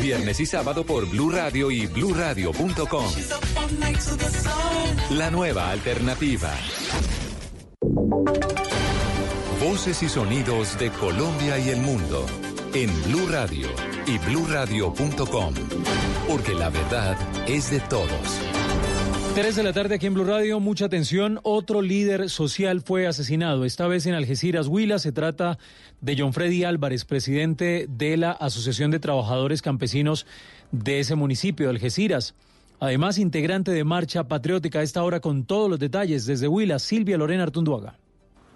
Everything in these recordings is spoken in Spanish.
Viernes y sábado por Blue Radio y BlueRadio.com. La nueva alternativa. Voces y sonidos de Colombia y el mundo en Blue Radio y BlueRadio.com. Porque la verdad es de todos. 3 de la tarde aquí en Blue Radio, mucha atención. Otro líder social fue asesinado, esta vez en Algeciras, Huila. Se trata de John Freddy Álvarez, presidente de la Asociación de Trabajadores Campesinos de ese municipio de Algeciras. Además, integrante de Marcha Patriótica a esta hora con todos los detalles desde Huila, Silvia Lorena Artunduaga.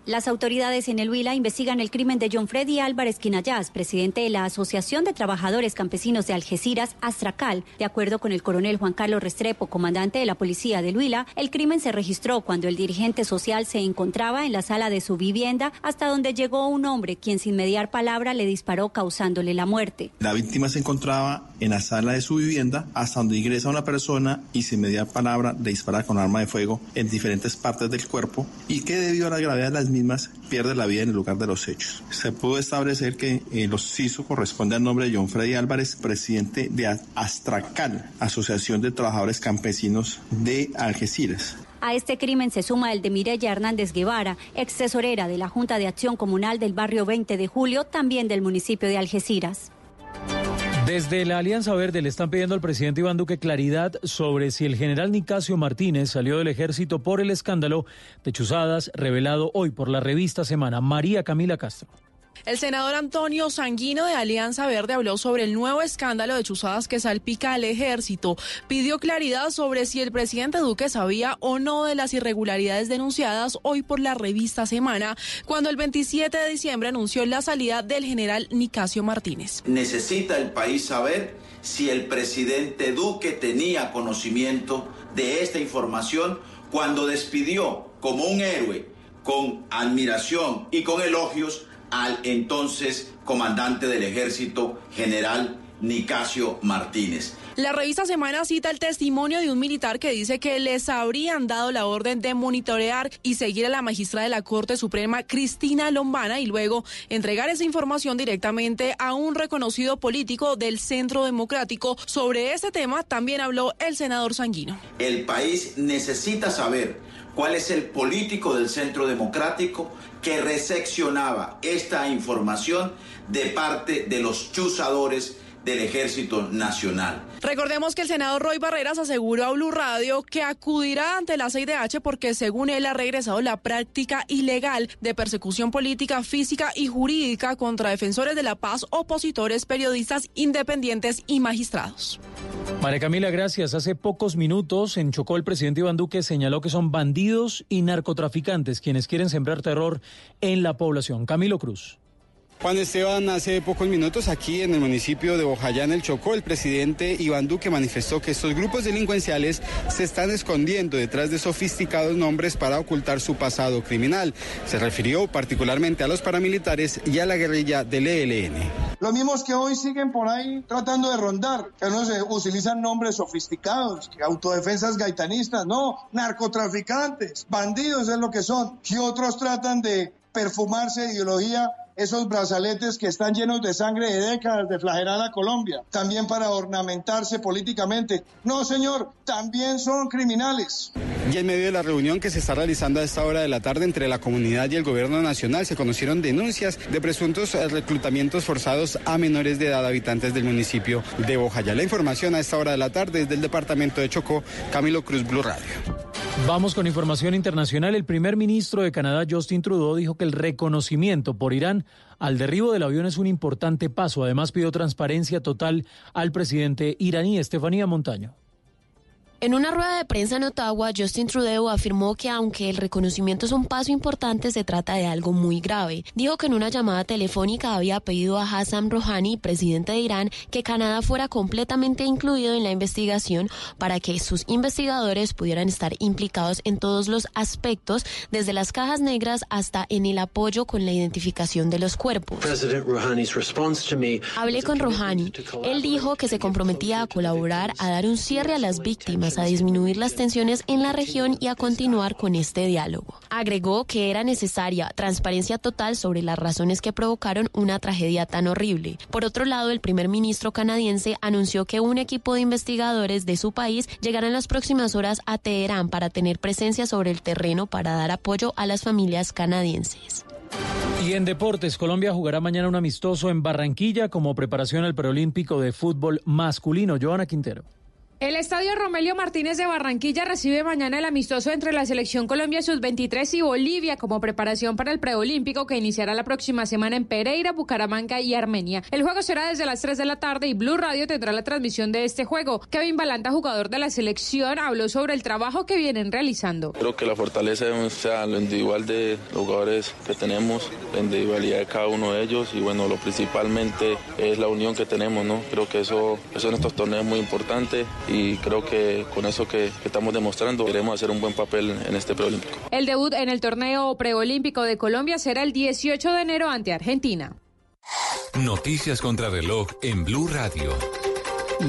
Las autoridades en el Huila investigan el crimen de John Freddy Álvarez Quinayás, presidente de la Asociación de Trabajadores Campesinos de Algeciras, Astracal. De acuerdo con el coronel Juan Carlos Restrepo, comandante de la policía del Huila, el crimen se registró cuando el dirigente social se encontraba en la sala de su vivienda, hasta donde llegó un hombre quien sin mediar palabra le disparó causándole la muerte. La víctima se encontraba en la sala de su vivienda, hasta donde ingresa una persona y sin mediar palabra le dispara con arma de fuego en diferentes partes del cuerpo y que debido a la gravedad de las mismas pierde la vida en el lugar de los hechos. Se pudo establecer que eh, los CISO corresponde al nombre de John Freddy Álvarez, presidente de Astracal, Asociación de Trabajadores Campesinos de Algeciras. A este crimen se suma el de Mireya Hernández Guevara, ex tesorera de la Junta de Acción Comunal del barrio 20 de Julio, también del municipio de Algeciras. Desde la Alianza Verde le están pidiendo al presidente Iván Duque claridad sobre si el general Nicasio Martínez salió del ejército por el escándalo de chuzadas revelado hoy por la revista Semana. María Camila Castro. El senador Antonio Sanguino de Alianza Verde habló sobre el nuevo escándalo de chuzadas que salpica al ejército. Pidió claridad sobre si el presidente Duque sabía o no de las irregularidades denunciadas hoy por la revista Semana, cuando el 27 de diciembre anunció la salida del general Nicasio Martínez. Necesita el país saber si el presidente Duque tenía conocimiento de esta información cuando despidió como un héroe, con admiración y con elogios al entonces comandante del ejército, general Nicasio Martínez. La revista Semana cita el testimonio de un militar que dice que les habrían dado la orden de monitorear y seguir a la magistrada de la Corte Suprema, Cristina Lombana, y luego entregar esa información directamente a un reconocido político del Centro Democrático. Sobre este tema también habló el senador Sanguino. El país necesita saber cuál es el político del Centro Democrático que recepcionaba esta información de parte de los chuzadores del Ejército Nacional. Recordemos que el senador Roy Barreras aseguró a Blue Radio que acudirá ante la CIDH porque según él ha regresado la práctica ilegal de persecución política, física y jurídica contra defensores de la paz, opositores, periodistas independientes y magistrados. María Camila, gracias. Hace pocos minutos en Chocó el presidente Iván Duque señaló que son bandidos y narcotraficantes quienes quieren sembrar terror en la población. Camilo Cruz. Juan Esteban, hace pocos minutos aquí en el municipio de Bojayá, en el Chocó, el presidente Iván Duque manifestó que estos grupos delincuenciales se están escondiendo detrás de sofisticados nombres para ocultar su pasado criminal. Se refirió particularmente a los paramilitares y a la guerrilla del ELN. Los mismos que hoy siguen por ahí tratando de rondar, que no se utilizan nombres sofisticados, autodefensas gaitanistas, no, narcotraficantes, bandidos es lo que son, que otros tratan de perfumarse ideología esos brazaletes que están llenos de sangre de décadas de flagelar a Colombia, también para ornamentarse políticamente. No, señor, también son criminales. Y en medio de la reunión que se está realizando a esta hora de la tarde entre la comunidad y el gobierno nacional, se conocieron denuncias de presuntos reclutamientos forzados a menores de edad habitantes del municipio de Bojayá. La información a esta hora de la tarde desde el departamento de Chocó, Camilo Cruz Blue Radio. Vamos con información internacional. El primer ministro de Canadá, Justin Trudeau, dijo que el reconocimiento por Irán al derribo del avión es un importante paso. Además, pidió transparencia total al presidente iraní, Estefanía Montaño. En una rueda de prensa en Ottawa, Justin Trudeau afirmó que aunque el reconocimiento es un paso importante, se trata de algo muy grave. Dijo que en una llamada telefónica había pedido a Hassan Rouhani, presidente de Irán, que Canadá fuera completamente incluido en la investigación para que sus investigadores pudieran estar implicados en todos los aspectos, desde las cajas negras hasta en el apoyo con la identificación de los cuerpos. Hablé con Rouhani. Él dijo que se comprometía a colaborar a dar un cierre a las víctimas, a disminuir las tensiones en la región y a continuar con este diálogo. Agregó que era necesaria transparencia total sobre las razones que provocaron una tragedia tan horrible. Por otro lado, el primer ministro canadiense anunció que un equipo de investigadores de su país llegará en las próximas horas a Teherán para tener presencia sobre el terreno para dar apoyo a las familias canadienses. Y en deportes, Colombia jugará mañana un amistoso en Barranquilla como preparación al preolímpico de fútbol masculino. Joana Quintero. El estadio Romelio Martínez de Barranquilla recibe mañana el amistoso entre la selección Colombia Sub-23 y Bolivia como preparación para el preolímpico que iniciará la próxima semana en Pereira, Bucaramanga y Armenia. El juego será desde las 3 de la tarde y Blue Radio tendrá la transmisión de este juego. Kevin Balanta, jugador de la selección, habló sobre el trabajo que vienen realizando. Creo que la fortaleza es sea, lo individual de los jugadores que tenemos, la individualidad de cada uno de ellos y bueno, lo principalmente es la unión que tenemos, ¿no? Creo que eso, eso en estos torneos es muy importante creo que con eso que, que, estamos demostrando queremos hacer un buen papel en este preolímpico. El debut en el torneo preolímpico de Colombia será el 18 de enero ante Argentina. Noticias contra reloj en Blue Radio.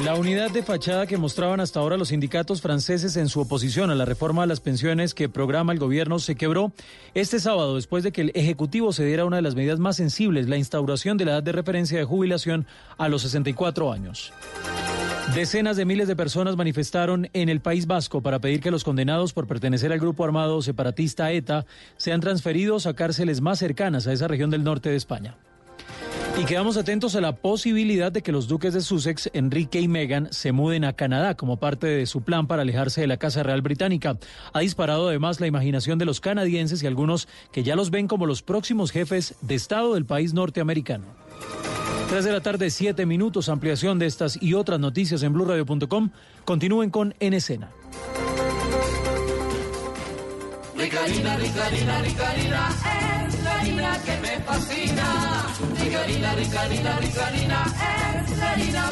La unidad de fachada que mostraban hasta ahora los sindicatos franceses en su oposición a la reforma de las pensiones que programa el gobierno se quebró este sábado después de que el Ejecutivo se diera una de las medidas más sensibles, la instauración de la edad de referencia de jubilación a los 64 años. Decenas de miles de personas manifestaron en el País Vasco para pedir que los condenados por pertenecer al grupo armado separatista ETA sean transferidos a cárceles más cercanas a esa región del norte de España. Y quedamos atentos a la posibilidad de que los duques de Sussex, Enrique y Meghan, se muden a Canadá como parte de su plan para alejarse de la Casa Real Británica. Ha disparado además la imaginación de los canadienses y algunos que ya los ven como los próximos jefes de Estado del país norteamericano. 3 de la tarde, 7 minutos. Ampliación de estas y otras noticias en blurradio.com. Continúen con En Escena. Ricarina, Ricarina, Ricarina, es la harina que me fascina. Ricarina, Ricarina, Ricarina, es la harina.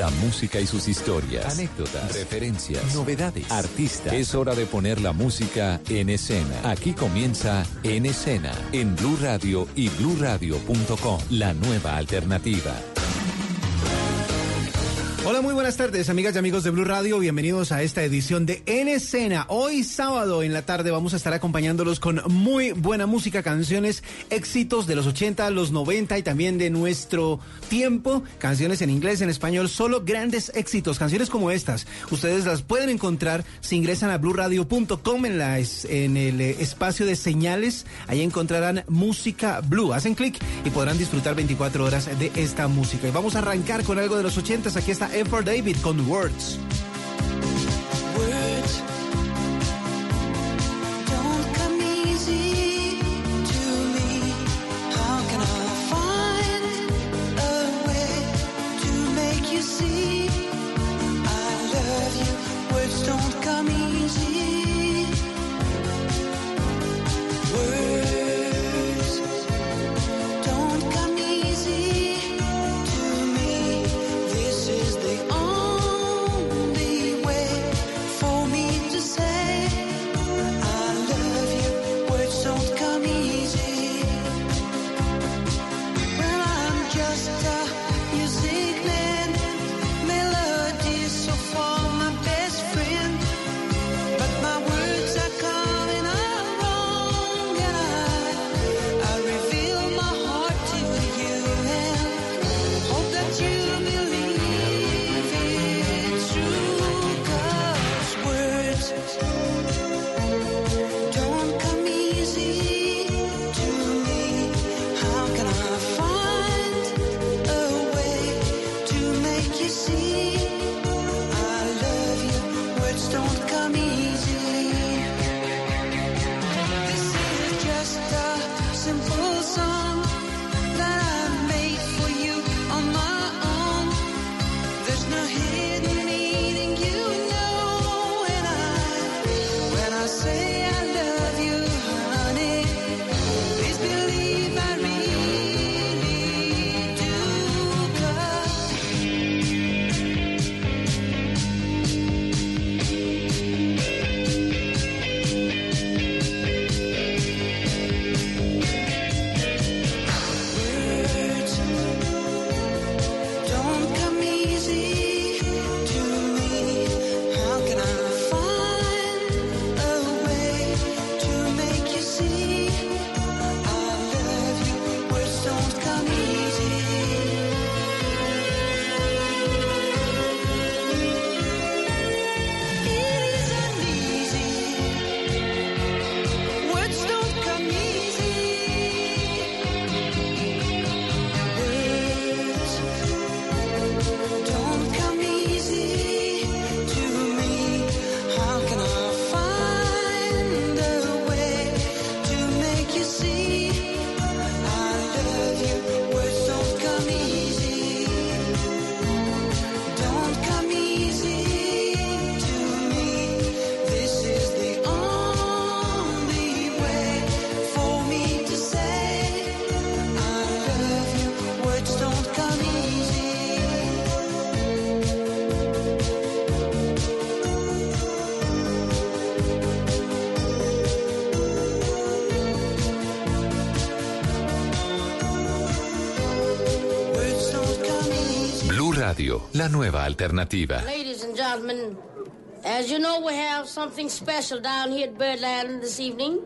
La música y sus historias, anécdotas, referencias, novedades, artistas. Es hora de poner la música en escena. Aquí comienza En Escena, en Blue Radio y bluradio.com, la nueva alternativa. Hola, muy buenas tardes, amigas y amigos de Blue Radio. Bienvenidos a esta edición de En Escena. Hoy sábado en la tarde vamos a estar acompañándolos con muy buena música, canciones, éxitos de los 80, los 90 y también de nuestro tiempo, canciones en inglés, en español, solo grandes éxitos, canciones como estas. Ustedes las pueden encontrar si ingresan a bluradio.com en en el espacio de señales. Ahí encontrarán música blue. Hacen clic y podrán disfrutar 24 horas de esta música. Y vamos a arrancar con algo de los 80. Aquí está F for David con Words. Words don't come easy la nueva alternativa. Ladies and gentlemen, as you know, we have something special down here at Birdland this evening.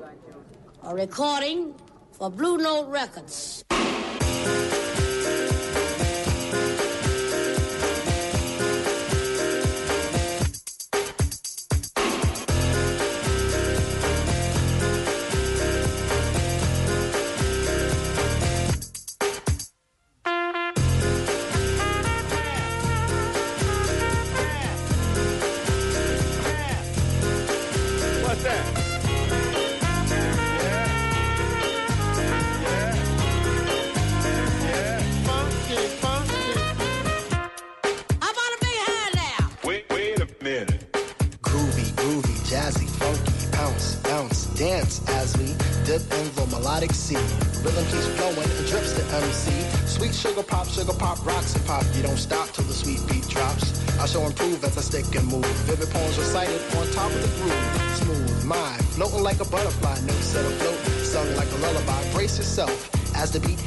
A recording for Blue Note Records. Stick and move. Vivid poems recited on top of the groove. Smooth mind, floating like a butterfly, no set afloat, sung like a lullaby. Brace yourself as the beat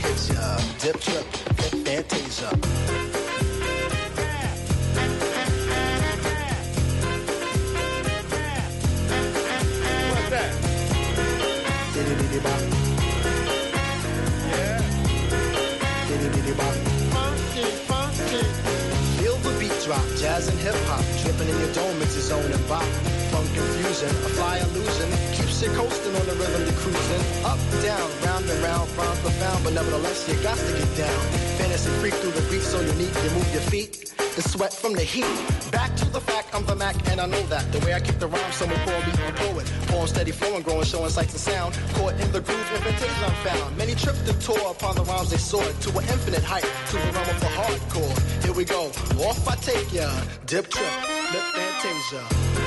but nevertheless you got to get down. Fantasy freak through the beat so unique, you move your feet and sweat from the heat. Back to the fact, I'm the Mac, and I know that. The way I kick the rhyme, someone call me a poet. Poem steady flowing, growing, showing sights and sound. Caught in the groove, invitation I'm found. Many tripped and tore upon the rhymes they soared to an infinite height, to the realm of the hardcore. Here we go, off I take ya. Dip trip, lip fantasia.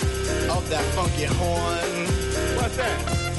that funky horn. What's that?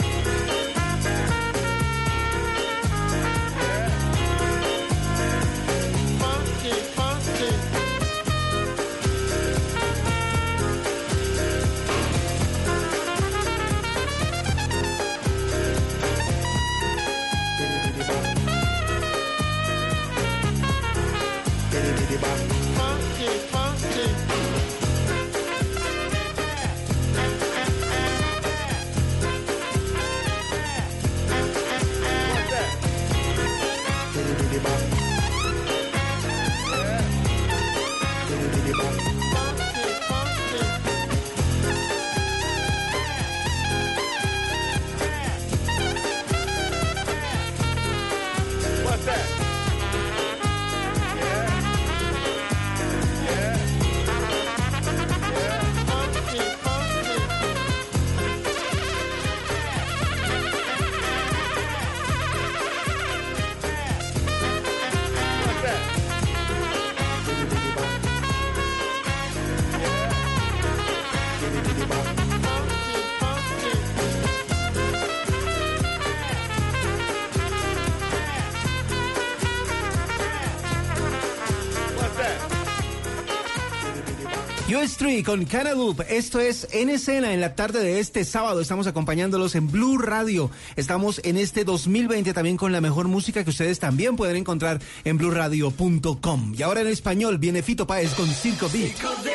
Con Canaloop. Esto es En Escena en la tarde de este sábado. Estamos acompañándolos en Blue Radio. Estamos en este 2020 también con la mejor música que ustedes también pueden encontrar en blueradio.com. Y ahora en español viene Fito Páez con Circo Beat.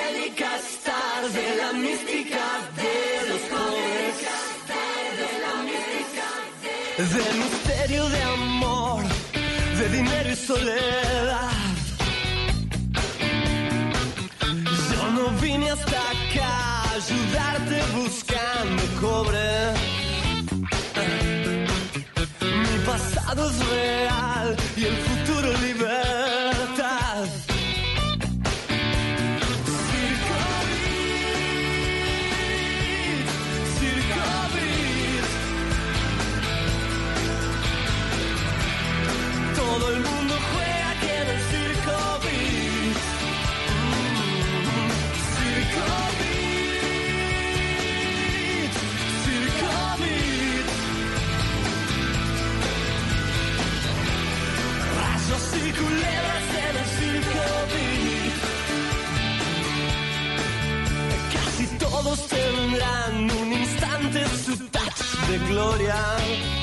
vine hasta acá ayudarte buscando cobre. Mi pasado es real. tendrán un instante su touch de gloria.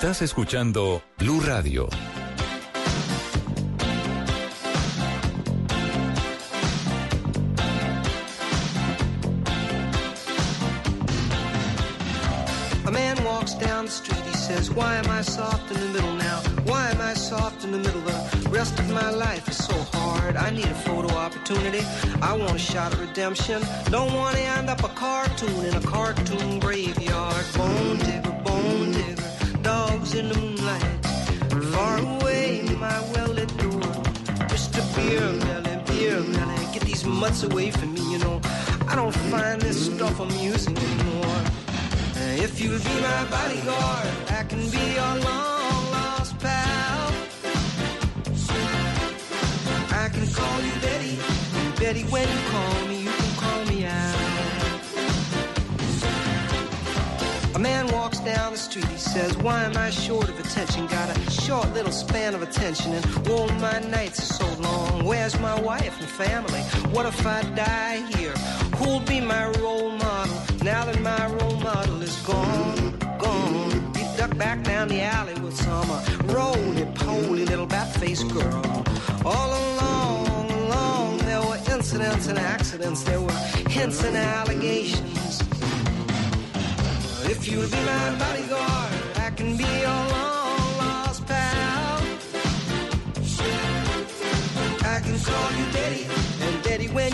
Estás escuchando Blue Radio. A man walks down the street, he says, Why am I soft in the middle now? Why am I soft in the middle? The rest of my life is so hard. I need a photo opportunity. I want a shot at redemption. Don't want to end up a cartoon in a cartoon graveyard. Bone digger, dogs in the moonlight. Far away, my well lit door. Mr. Beer Melly, Beer Melly, get these mutts away from me, you know. I don't find this stuff amusing anymore. Uh, if you'll be my bodyguard, I can be your long lost pal. I can call you Betty, Betty, when you call me, says, Why am I short of attention? Got a short little span of attention, and oh, my nights are so long. Where's my wife and family? What if I die here? Who'll be my role model now that my role model is gone? Gone. He ducked back down the alley with some uh, roly-poly little bat-faced girl. All along, along, there were incidents and accidents. There were hints and allegations. If you'll be my I can be your long lost pal. I can call you Daddy, and Daddy, when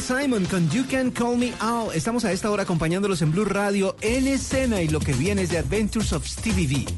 Simon con You Can Call Me Al. Estamos a esta hora acompañándolos en Blue Radio en escena y lo que viene es The Adventures of Stevie V.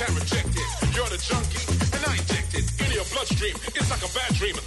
it. You're the junkie, and I inject it in your bloodstream. It's like a bad dream.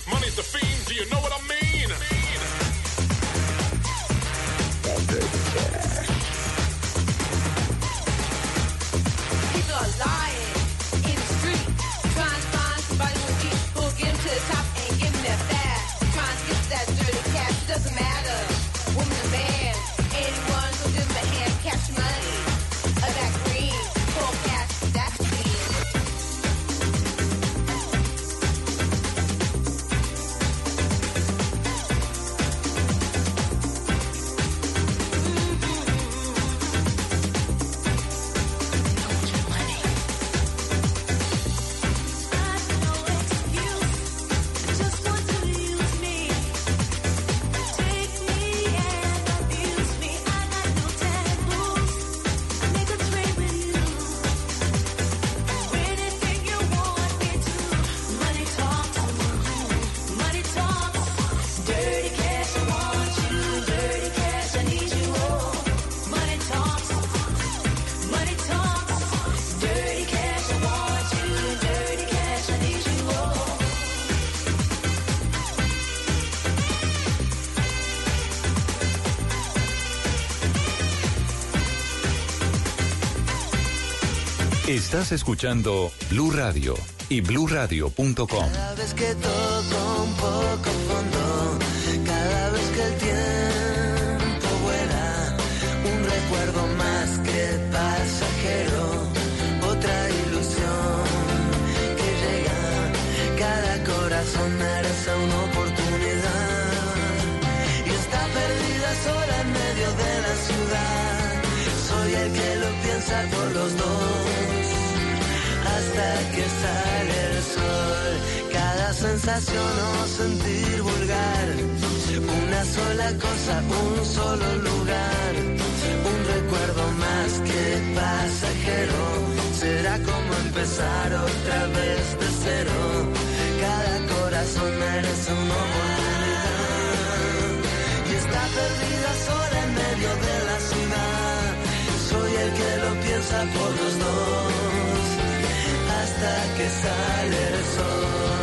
Estás escuchando Blue Radio y bluradio.com. Cada vez que toco un poco fondo, cada vez que el tiempo vuela, un recuerdo más que pasajero, otra ilusión que llega, cada corazón merece una oportunidad y está perdida sola en medio de la ciudad. Soy el que lo piensa por los dos que sale el sol. Cada sensación o sentir vulgar. Una sola cosa, un solo lugar. Un recuerdo más que pasajero. Será como empezar otra vez de cero. Cada corazón merece una oportunidad. Y está perdida sola en medio de la ciudad. Soy el que lo piensa por los dos hasta que sale el sol.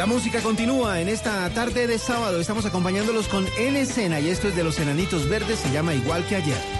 La música continúa en esta tarde de sábado. Estamos acompañándolos con En Escena y esto es de los Enanitos Verdes, se llama igual que ayer.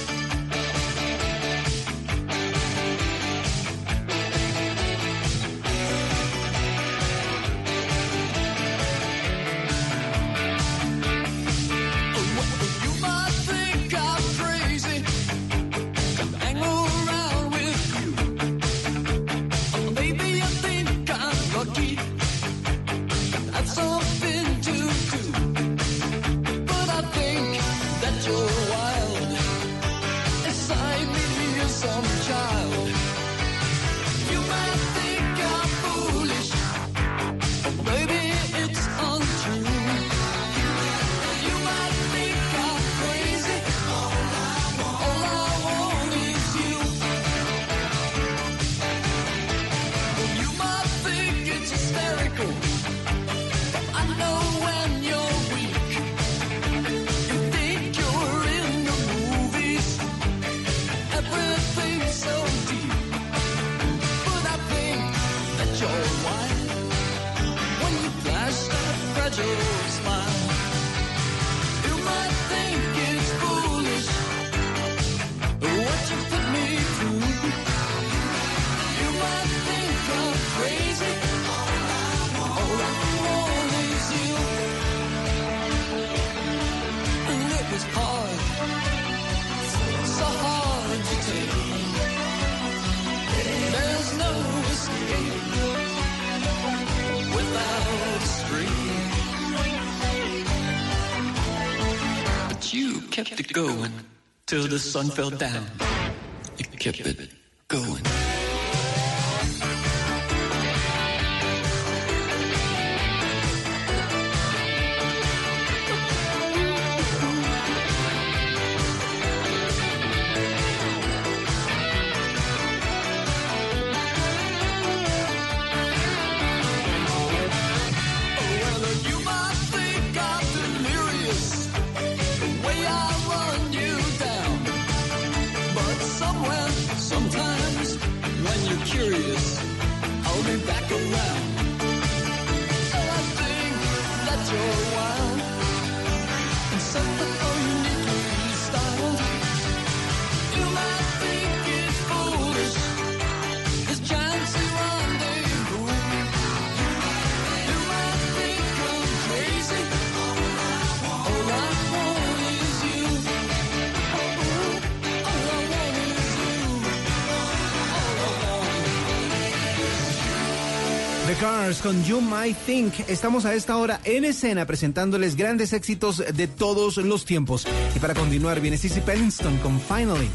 kept it going till the sun fell down. It kept it going. Con You Might Think. Estamos a esta hora en escena presentándoles grandes éxitos de todos los tiempos. Y para continuar, viene Sissy Pennington con Finally.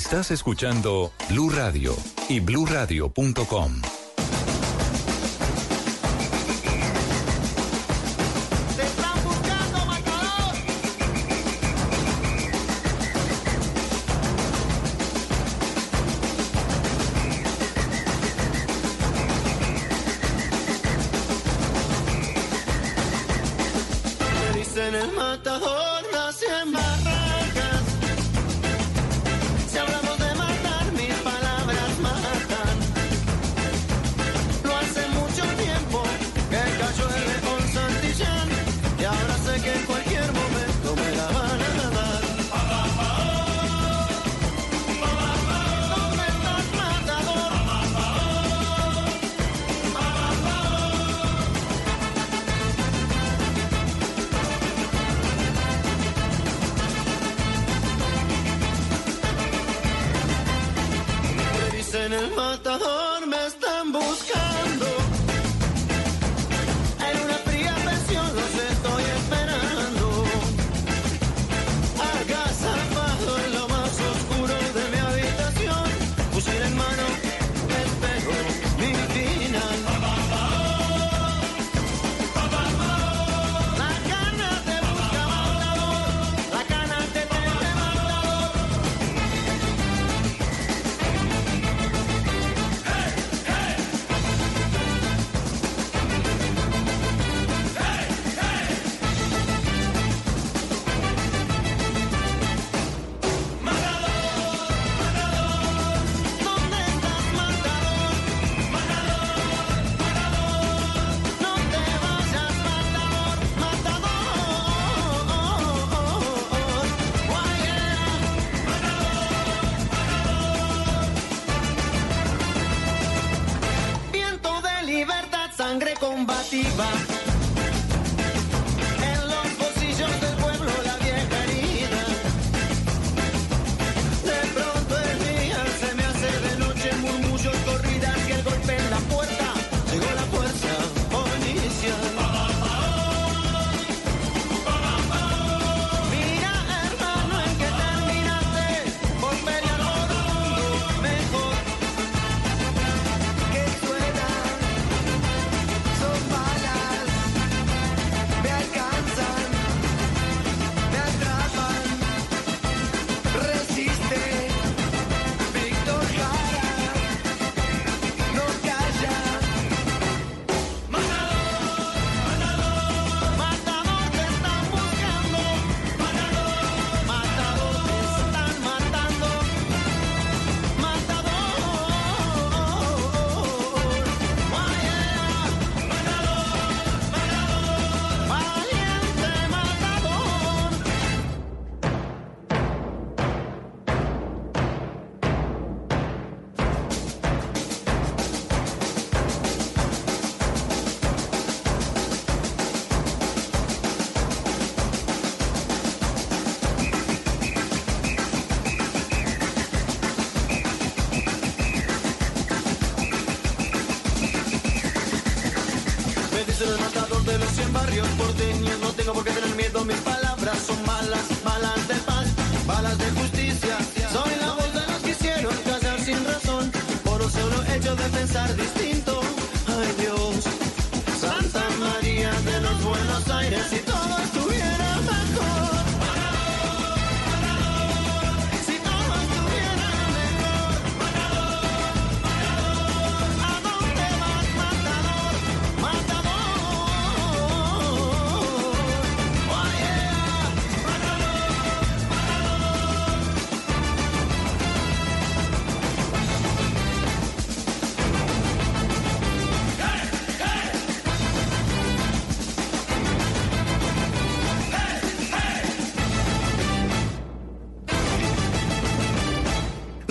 Estás escuchando Blue Radio y bluradio.com.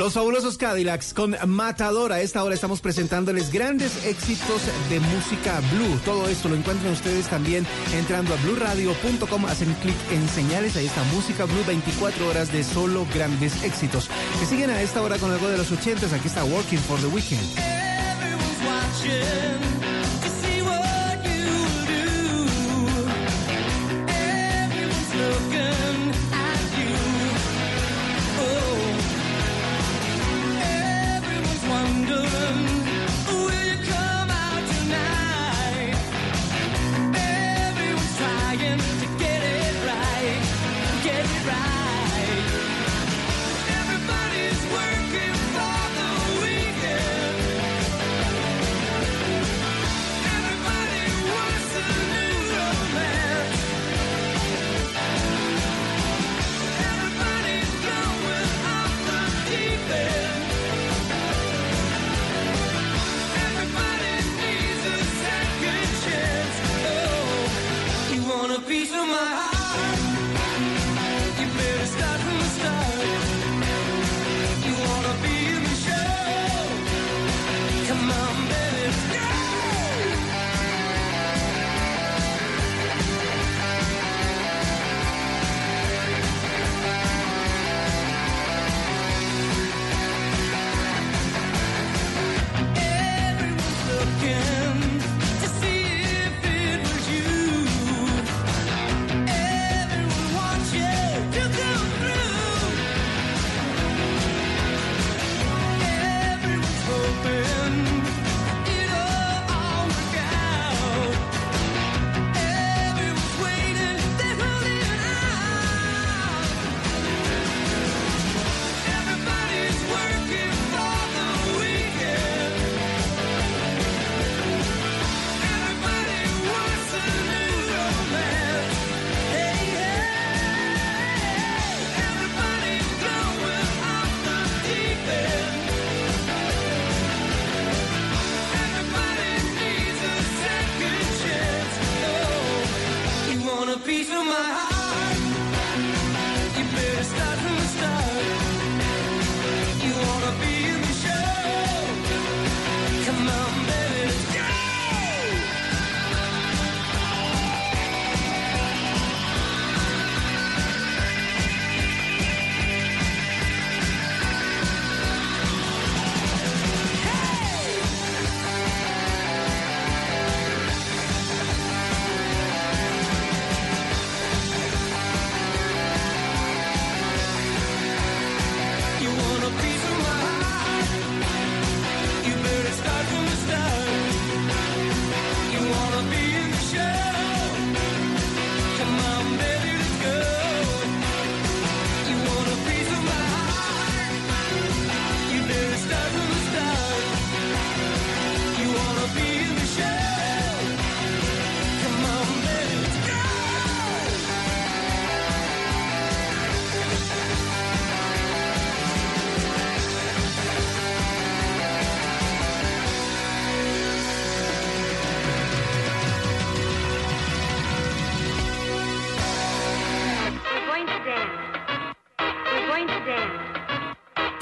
Los fabulosos Cadillacs con Matadora. A esta hora estamos presentándoles grandes éxitos de música blue. Todo esto lo encuentran ustedes también entrando a blueradio.com. Hacen clic en señales. Ahí está música blue 24 horas de solo grandes éxitos. Que siguen a esta hora con algo de los 80. Aquí está Working for the Weekend. through my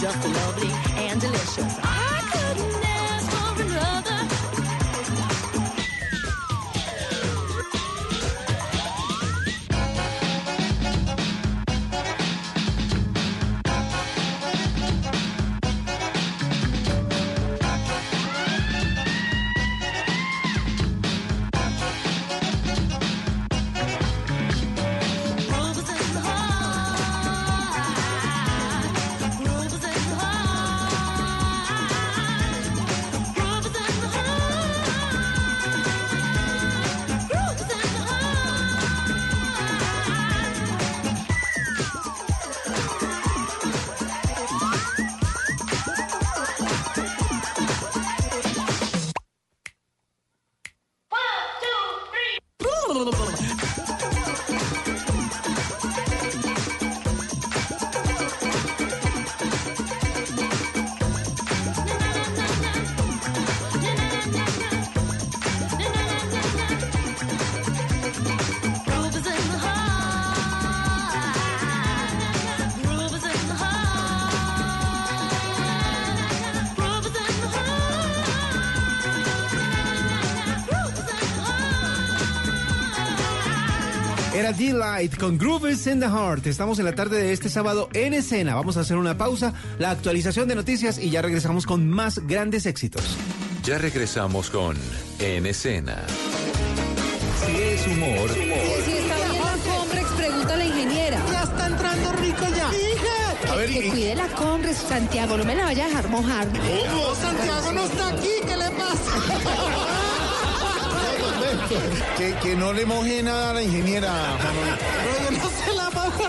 just lovely and delicious. Era D-Light con Grooves in the Heart. Estamos en la tarde de este sábado en escena. Vamos a hacer una pausa, la actualización de noticias y ya regresamos con más grandes éxitos. Ya regresamos con En Escena. Si es humor, Si está bien la Comrex, pregunta a la ingeniera. Ya está entrando rico ya. A ver, que y- cuide la Comrex, Santiago, no me la vaya a dejar mojar. ¿Cómo? Santiago no está aquí, ¿qué le pasa? que, que no le moje nada a la ingeniera,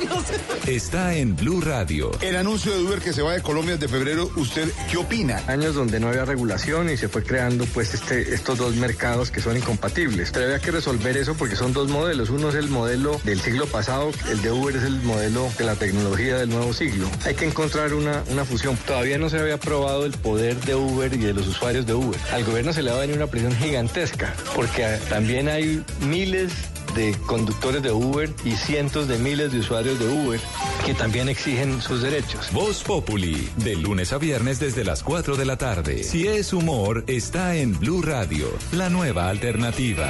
no está en Blue Radio. El anuncio de Uber que se va de Colombia desde febrero, ¿usted qué opina? Años donde no había regulación y se fue creando pues este, estos dos mercados que son incompatibles. Pero había que resolver eso porque son dos modelos. Uno es el modelo del siglo pasado, el de Uber es el modelo de la tecnología del nuevo siglo. Hay que encontrar una, una fusión. Todavía no se había probado el poder de Uber y de los usuarios de Uber. Al gobierno se le va a venir una presión gigantesca porque también hay miles de conductores de Uber y cientos de miles de usuarios de Uber que también exigen sus derechos. Voz Populi, de lunes a viernes desde las 4 de la tarde. Si es humor, está en Blue Radio, la nueva alternativa.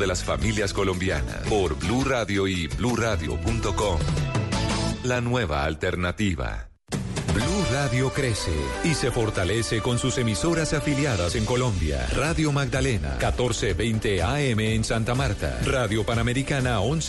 de las familias colombianas por Blue Radio y bluradio.com. La nueva alternativa. Blue Radio crece y se fortalece con sus emisoras afiliadas en Colombia. Radio Magdalena, 1420 AM en Santa Marta. Radio Panamericana, 11.